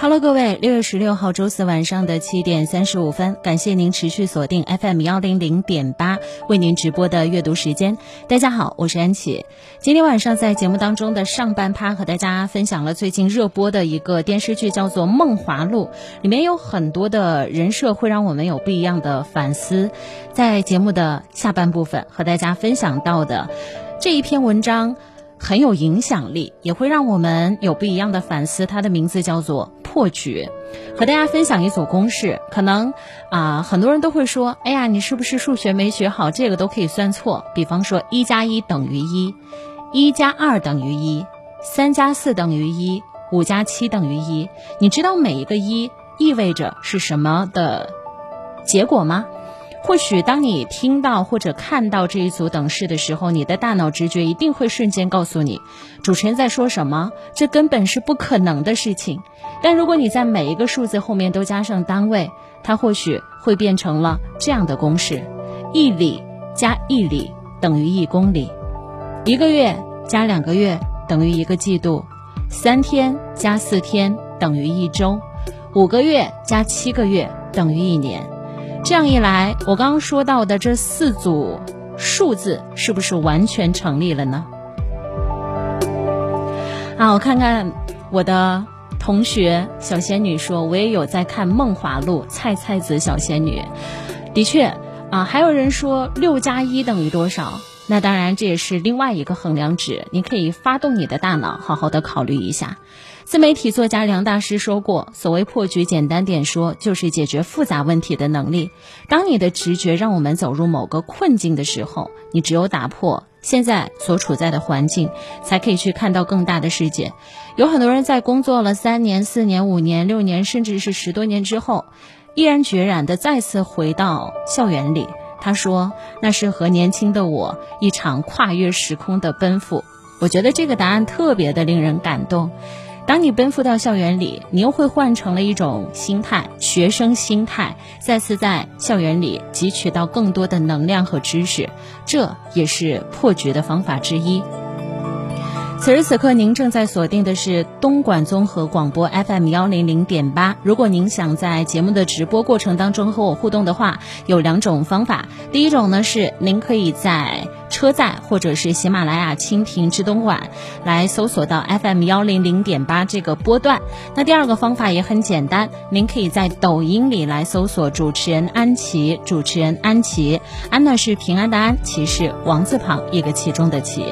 Hello，各位，六月十六号周四晚上的七点三十五分，感谢您持续锁定 FM 幺零零点八为您直播的阅读时间。大家好，我是安琪。今天晚上在节目当中的上半趴和大家分享了最近热播的一个电视剧，叫做《梦华录》，里面有很多的人设会让我们有不一样的反思。在节目的下半部分和大家分享到的这一篇文章。很有影响力，也会让我们有不一样的反思。它的名字叫做破局，和大家分享一组公式。可能啊，很多人都会说：“哎呀，你是不是数学没学好？这个都可以算错。”比方说，一加一等于一，一加二等于一，三加四等于一，五加七等于一。你知道每一个一意味着是什么的结果吗？或许当你听到或者看到这一组等式的时候，你的大脑直觉一定会瞬间告诉你，主持人在说什么，这根本是不可能的事情。但如果你在每一个数字后面都加上单位，它或许会变成了这样的公式：一里加一里等于一公里，一个月加两个月等于一个季度，三天加四天等于一周，五个月加七个月等于一年。这样一来，我刚刚说到的这四组数字是不是完全成立了呢？啊，我看看我的同学小仙女说，我也有在看《梦华录》，菜菜子小仙女，的确啊，还有人说六加一等于多少？那当然，这也是另外一个衡量值，你可以发动你的大脑，好好的考虑一下。自媒体作家梁大师说过：“所谓破局，简单点说，就是解决复杂问题的能力。当你的直觉让我们走入某个困境的时候，你只有打破现在所处在的环境，才可以去看到更大的世界。有很多人在工作了三年、四年、五年、六年，甚至是十多年之后，毅然决然的再次回到校园里。他说，那是和年轻的我一场跨越时空的奔赴。我觉得这个答案特别的令人感动。”当你奔赴到校园里，你又会换成了一种心态，学生心态，再次在校园里汲取到更多的能量和知识，这也是破局的方法之一。此时此刻，您正在锁定的是东莞综合广播 FM 幺零零点八。如果您想在节目的直播过程当中和我互动的话，有两种方法。第一种呢是您可以在车载或者是喜马拉雅蜻蜓之东莞来搜索到 FM 幺零零点八这个波段。那第二个方法也很简单，您可以在抖音里来搜索主持人安琪，主持人安琪，安呢是平安的安，琪是王字旁一个其中的琪。